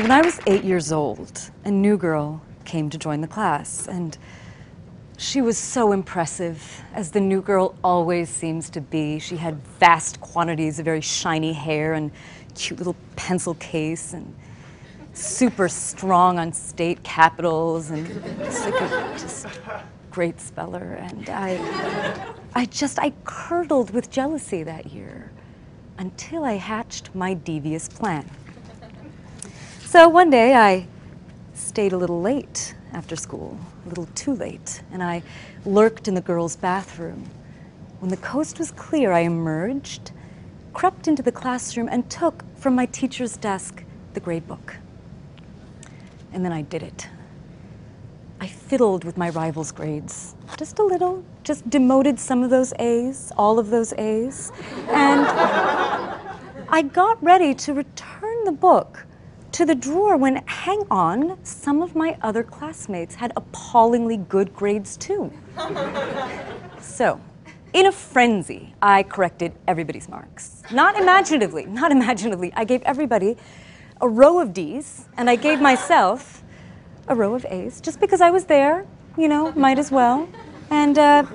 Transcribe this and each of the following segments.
When I was eight years old, a new girl came to join the class, and she was so impressive, as the new girl always seems to be. She had vast quantities of very shiny hair and cute little pencil case, and super strong on state capitals, and just, like a, just great speller. And I, I just, I curdled with jealousy that year until I hatched my devious plan. So one day I stayed a little late after school, a little too late, and I lurked in the girls' bathroom. When the coast was clear, I emerged, crept into the classroom, and took from my teacher's desk the grade book. And then I did it. I fiddled with my rival's grades, just a little, just demoted some of those A's, all of those A's, and I got ready to return the book to the drawer when, hang on, some of my other classmates had appallingly good grades too. so, in a frenzy, I corrected everybody's marks. Not imaginatively, not imaginatively. I gave everybody a row of D's, and I gave myself a row of A's, just because I was there, you know, might as well. And uh,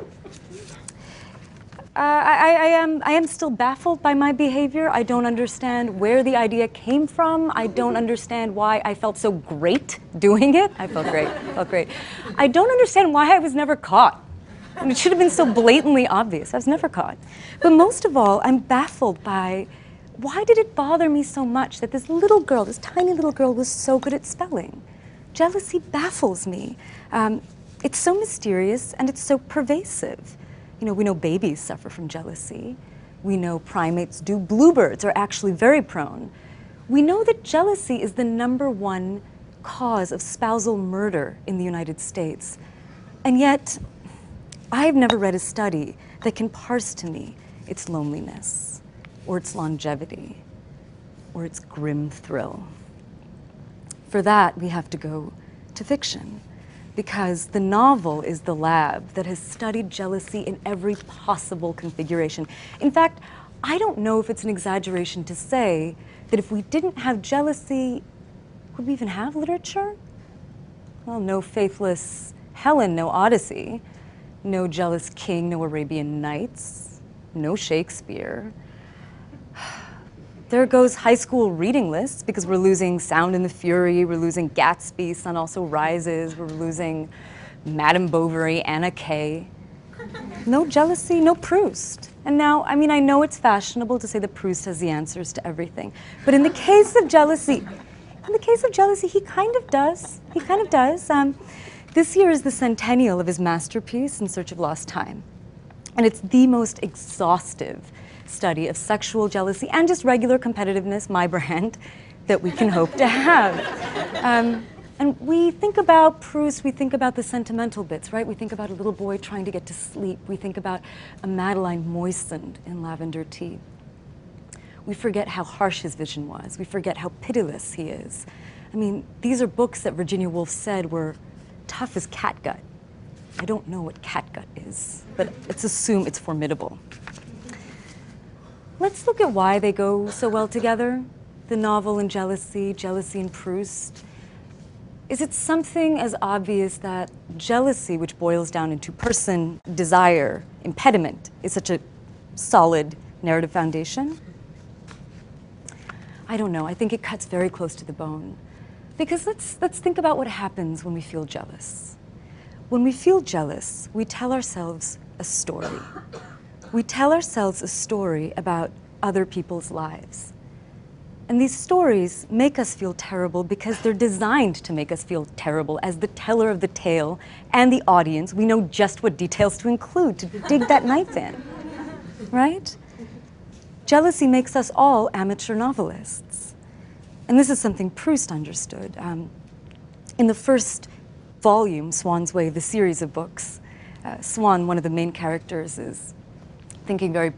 uh, I, I, am, I am still baffled by my behavior. I don't understand where the idea came from. I don't understand why I felt so great doing it. I felt great, I felt great. I don't understand why I was never caught. I mean, it should have been so blatantly obvious. I was never caught. But most of all, I'm baffled by why did it bother me so much that this little girl, this tiny little girl, was so good at spelling? Jealousy baffles me. Um, it's so mysterious and it's so pervasive. You know, we know babies suffer from jealousy. We know primates do. Bluebirds are actually very prone. We know that jealousy is the number one cause of spousal murder in the United States. And yet, I've never read a study that can parse to me its loneliness, or its longevity, or its grim thrill. For that, we have to go to fiction because the novel is the lab that has studied jealousy in every possible configuration. In fact, I don't know if it's an exaggeration to say that if we didn't have jealousy, would we even have literature? Well, no faithless Helen, no Odyssey, no jealous king, no Arabian Nights, no Shakespeare. There goes high school reading lists because we're losing Sound and the Fury, we're losing Gatsby, Sun Also Rises, we're losing Madame Bovary, Anna Kay. No jealousy, no Proust. And now, I mean, I know it's fashionable to say that Proust has the answers to everything, but in the case of jealousy, in the case of jealousy, he kind of does. He kind of does. Um, this year is the centennial of his masterpiece, In Search of Lost Time. And it's the most exhaustive study of sexual jealousy and just regular competitiveness, my brand, that we can hope to have. Um, and we think about Proust, we think about the sentimental bits, right? We think about a little boy trying to get to sleep. We think about a madeleine moistened in lavender tea. We forget how harsh his vision was. We forget how pitiless he is. I mean, these are books that Virginia Woolf said were tough as catgut. I don't know what catgut is, but let's assume it's formidable. Let's look at why they go so well together the novel and jealousy, jealousy and Proust. Is it something as obvious that jealousy, which boils down into person, desire, impediment, is such a solid narrative foundation? I don't know. I think it cuts very close to the bone. Because let's, let's think about what happens when we feel jealous. When we feel jealous, we tell ourselves a story we tell ourselves a story about other people's lives. And these stories make us feel terrible because they're designed to make us feel terrible. As the teller of the tale and the audience, we know just what details to include to dig that knife in, right? Jealousy makes us all amateur novelists. And this is something Proust understood. Um, in the first volume, Swann's Way, the series of books, uh, Swann, one of the main characters, is thinking very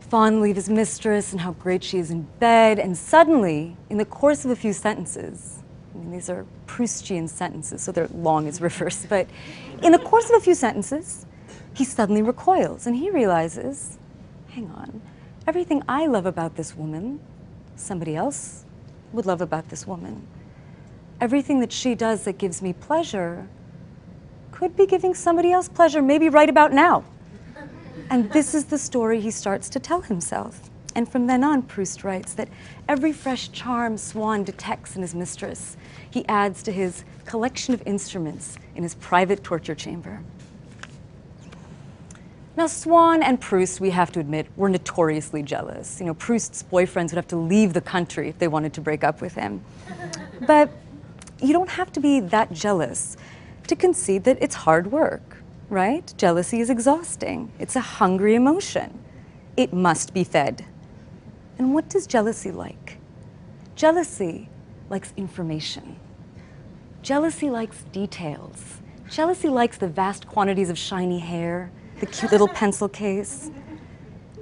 fondly of his mistress and how great she is in bed. And suddenly, in the course of a few sentences, I mean, these are Proustian sentences, so they're long as reverse, but in the course of a few sentences, he suddenly recoils and he realizes hang on, everything I love about this woman, somebody else would love about this woman. everything that she does that gives me pleasure could be giving somebody else pleasure, maybe right about now. And this is the story he starts to tell himself. And from then on, Proust writes that every fresh charm Swann detects in his mistress, he adds to his collection of instruments in his private torture chamber. Now, Swann and Proust, we have to admit, were notoriously jealous. You know, Proust's boyfriends would have to leave the country if they wanted to break up with him. But you don't have to be that jealous to concede that it's hard work, right? Jealousy is exhausting, it's a hungry emotion. It must be fed. And what does jealousy like? Jealousy likes information. Jealousy likes details. Jealousy likes the vast quantities of shiny hair, the cute little pencil case.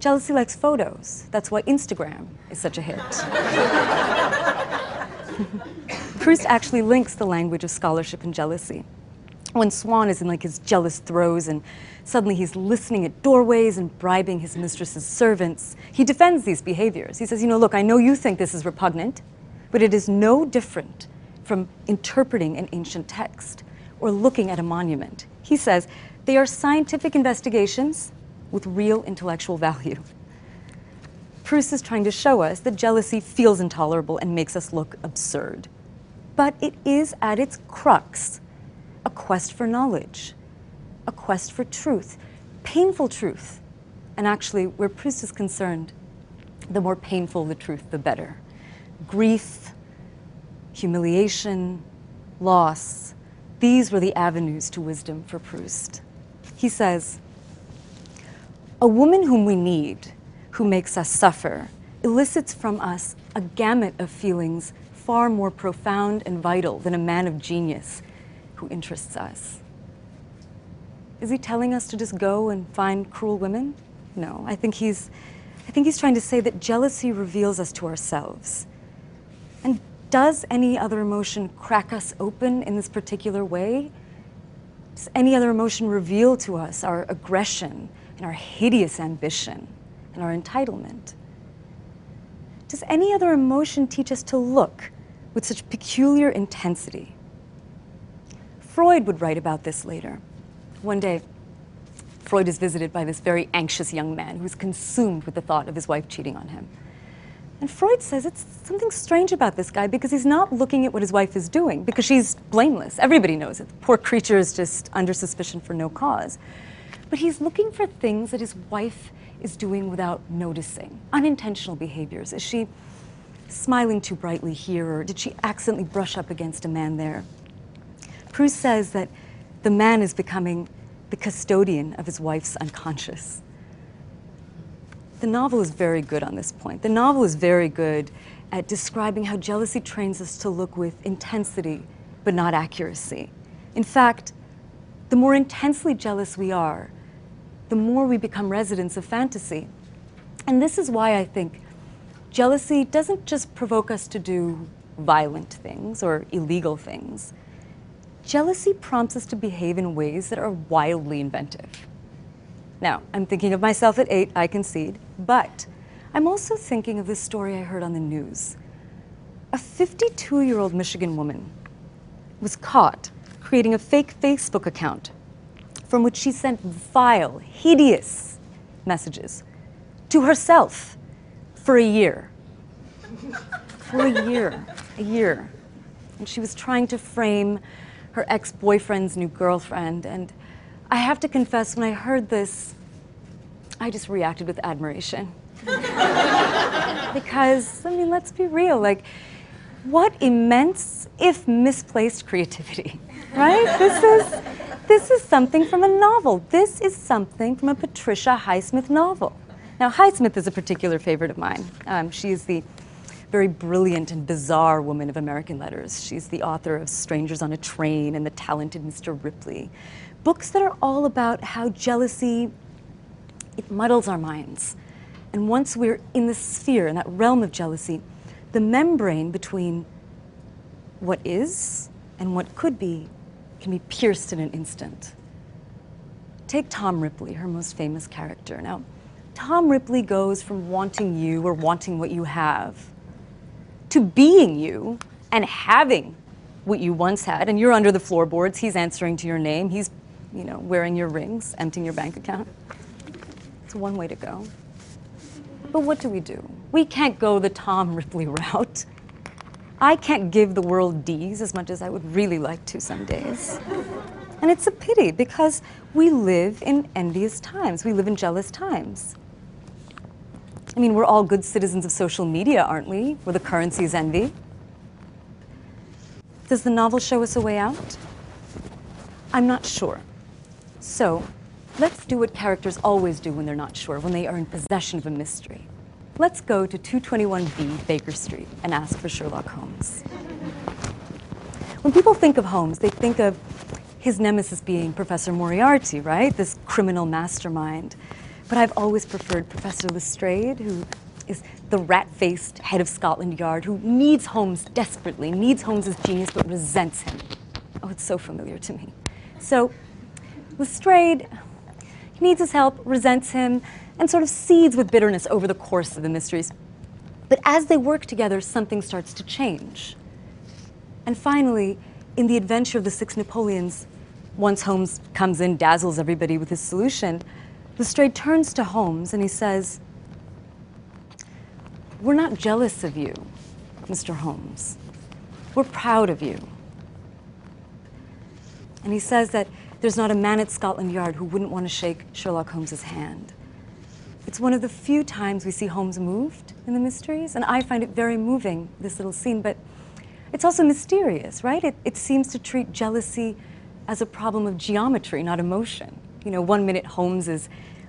Jealousy likes photos. That's why Instagram is such a hit. Proust actually links the language of scholarship and jealousy. When Swann is in like his jealous throes and suddenly he's listening at doorways and bribing his mistress's servants, he defends these behaviors. He says, you know, look, I know you think this is repugnant, but it is no different from interpreting an ancient text or looking at a monument. He says, they are scientific investigations with real intellectual value. Proust is trying to show us that jealousy feels intolerable and makes us look absurd. But it is at its crux a quest for knowledge, a quest for truth, painful truth. And actually, where Proust is concerned, the more painful the truth, the better. Grief, humiliation, loss, these were the avenues to wisdom for Proust. He says, A woman whom we need, who makes us suffer, elicits from us a gamut of feelings far more profound and vital than a man of genius who interests us. Is he telling us to just go and find cruel women? No, I think he's, I think he's trying to say that jealousy reveals us to ourselves. And does any other emotion crack us open in this particular way? Does any other emotion reveal to us our aggression and our hideous ambition and our entitlement? Does any other emotion teach us to look with such peculiar intensity? Freud would write about this later. One day, Freud is visited by this very anxious young man who's consumed with the thought of his wife cheating on him. And Freud says it's something strange about this guy because he's not looking at what his wife is doing because she's blameless. Everybody knows it. The poor creature is just under suspicion for no cause. But he's looking for things that his wife is doing without noticing, unintentional behaviors. Is she smiling too brightly here, or did she accidentally brush up against a man there? Proust says that the man is becoming the custodian of his wife's unconscious. The novel is very good on this point. The novel is very good at describing how jealousy trains us to look with intensity, but not accuracy. In fact, the more intensely jealous we are, the more we become residents of fantasy. And this is why I think jealousy doesn't just provoke us to do violent things or illegal things. Jealousy prompts us to behave in ways that are wildly inventive. Now, I'm thinking of myself at eight, I concede, but I'm also thinking of this story I heard on the news. A 52 year old Michigan woman was caught creating a fake Facebook account from which she sent vile, hideous messages to herself for a year. For a year, a year. And she was trying to frame her ex boyfriend's new girlfriend. And I have to confess, when I heard this, I just reacted with admiration. because, I mean, let's be real, like, what immense, if misplaced, creativity, right? this is, this is something from a novel. This is something from a Patricia Highsmith novel. Now, Highsmith is a particular favorite of mine. Um, she is the very brilliant and bizarre woman of American letters. She's the author of Strangers on a Train and The Talented Mr. Ripley. Books that are all about how jealousy it muddles our minds. And once we're in the sphere, in that realm of jealousy, the membrane between what is and what could be can be pierced in an instant. Take Tom Ripley, her most famous character. Now, Tom Ripley goes from wanting you or wanting what you have to being you and having what you once had, and you're under the floorboards. He's answering to your name. He's, you know, wearing your rings, emptying your bank account. It's one way to go. But what do we do? We can't go the Tom Ripley route. I can't give the world D's as much as I would really like to some days. And it's a pity because we live in envious times. We live in jealous times. I mean, we're all good citizens of social media, aren't we? Where the currency is envy. Does the novel show us a way out? I'm not sure. So, let's do what characters always do when they're not sure, when they are in possession of a mystery. Let's go to 221B Baker Street and ask for Sherlock Holmes. When people think of Holmes, they think of his nemesis being Professor Moriarty, right? This criminal mastermind. But I've always preferred Professor Lestrade, who is the rat faced head of Scotland Yard who needs Holmes desperately, needs Holmes's genius, but resents him. Oh, it's so familiar to me. So, Lestrade he needs his help, resents him, and sort of seethes with bitterness over the course of the mysteries. But as they work together, something starts to change. And finally, in the adventure of the Six Napoleons, once Holmes comes in, dazzles everybody with his solution, Lestrade turns to Holmes and he says, We're not jealous of you, Mr. Holmes. We're proud of you. And he says that there's not a man at Scotland Yard who wouldn't want to shake Sherlock Holmes's hand. It's one of the few times we see Holmes moved in the mysteries, and I find it very moving, this little scene, but it's also mysterious, right? It, it seems to treat jealousy as a problem of geometry, not emotion. You know, one minute Holmes is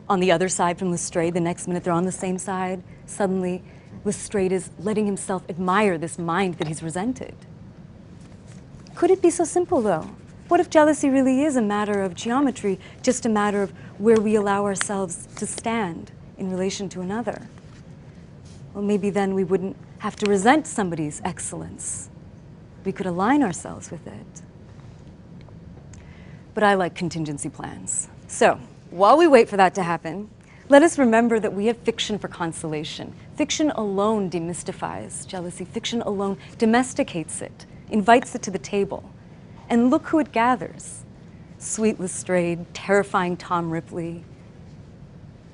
on the other side from Lestrade, the next minute they're on the same side. Suddenly, Lestrade is letting himself admire this mind that he's resented. Could it be so simple, though? What if jealousy really is a matter of geometry, just a matter of where we allow ourselves to stand in relation to another? Well, maybe then we wouldn't have to resent somebody's excellence. We could align ourselves with it. But I like contingency plans. So, while we wait for that to happen, let us remember that we have fiction for consolation. Fiction alone demystifies jealousy, fiction alone domesticates it, invites it to the table. And look who it gathers sweet Lestrade, terrifying Tom Ripley,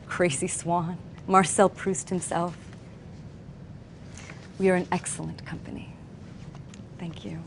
crazy Swann, Marcel Proust himself. We are an excellent company. Thank you.